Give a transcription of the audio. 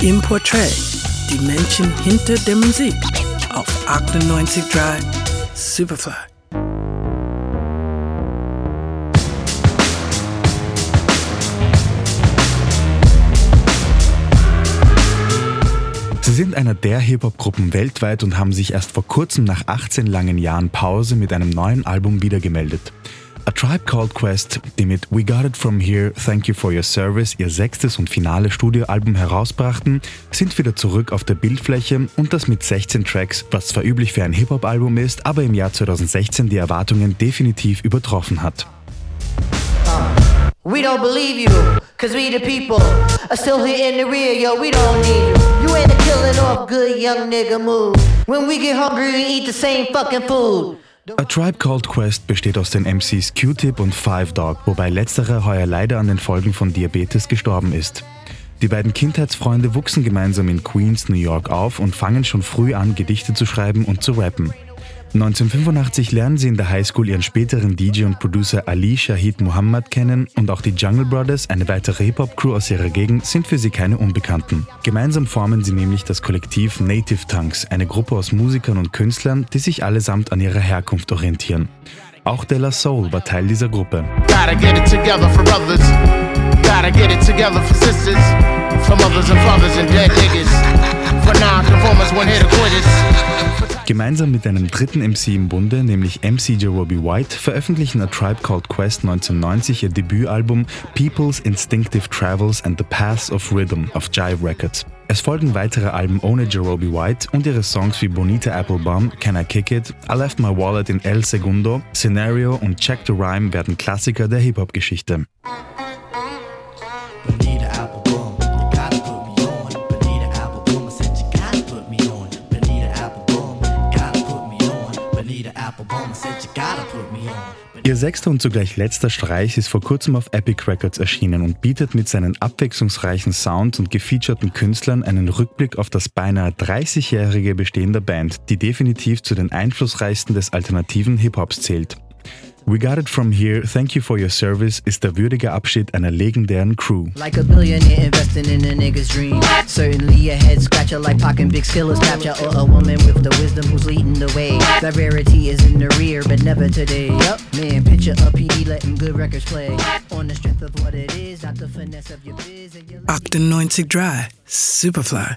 Im Portrait, die Menschen hinter der Musik auf 98.3 Superfly. Sie sind einer der Hip-Hop-Gruppen weltweit und haben sich erst vor kurzem nach 18 langen Jahren Pause mit einem neuen Album wiedergemeldet. A Tribe Called Quest, die mit We Got It From Here, Thank You For Your Service ihr sechstes und finale Studioalbum herausbrachten, sind wieder zurück auf der Bildfläche und das mit 16 Tracks, was zwar üblich für ein Hip-Hop-Album ist, aber im Jahr 2016 die Erwartungen definitiv übertroffen hat. We don't believe you, cause we the people are still here in the rear, yo, we don't need you. You ain't a killing off good young nigga move. When we get hungry, we eat the same fucking food. A Tribe Called Quest besteht aus den MCs Q-Tip und Five Dog, wobei letzterer heuer leider an den Folgen von Diabetes gestorben ist. Die beiden Kindheitsfreunde wuchsen gemeinsam in Queens, New York auf und fangen schon früh an, Gedichte zu schreiben und zu rappen. 1985 lernen sie in der Highschool ihren späteren DJ und Producer Ali Shahid Muhammad kennen und auch die Jungle Brothers, eine weitere Hip-Hop-Crew aus ihrer Gegend, sind für sie keine Unbekannten. Gemeinsam formen sie nämlich das Kollektiv Native Tongues, eine Gruppe aus Musikern und Künstlern, die sich allesamt an ihrer Herkunft orientieren. Auch De La Soul war Teil dieser Gruppe. Gotta get it together for sisters. For mothers and fathers and dead niggas. For non-conformers, one-hitter quitters. Gemeinsam mit einem dritten MC im Bunde, nämlich MC Jerobi White, veröffentlichen A Tribe Called Quest 1990 ihr Debütalbum People's Instinctive Travels and the Paths of Rhythm auf Jive Records. Es folgen weitere Alben ohne Jerobi White und ihre Songs wie Bonita Applebaum, Can I Kick It, I Left My Wallet in El Segundo, Scenario und Check the Rhyme werden Klassiker der Hip-Hop-Geschichte. Ihr sechster und zugleich letzter Streich ist vor kurzem auf Epic Records erschienen und bietet mit seinen abwechslungsreichen Sounds und gefeaturten Künstlern einen Rückblick auf das beinahe 30-jährige Bestehen der Band, die definitiv zu den einflussreichsten des alternativen Hip-Hops zählt. We Got It From Here, Thank You For Your Service ist der würdige Abschied einer legendären Crew. Like a billionaire investing in a nigga's dream. Certainly a head scratcher like Pac and Big Skiller's capture or a woman with the wisdom who's leading the way. That rarity is in the rear, but never today. Yup, man, picture a PD letting good records play. On the strength of what it is, not the finesse of your biz. 98 Dry, Superfly.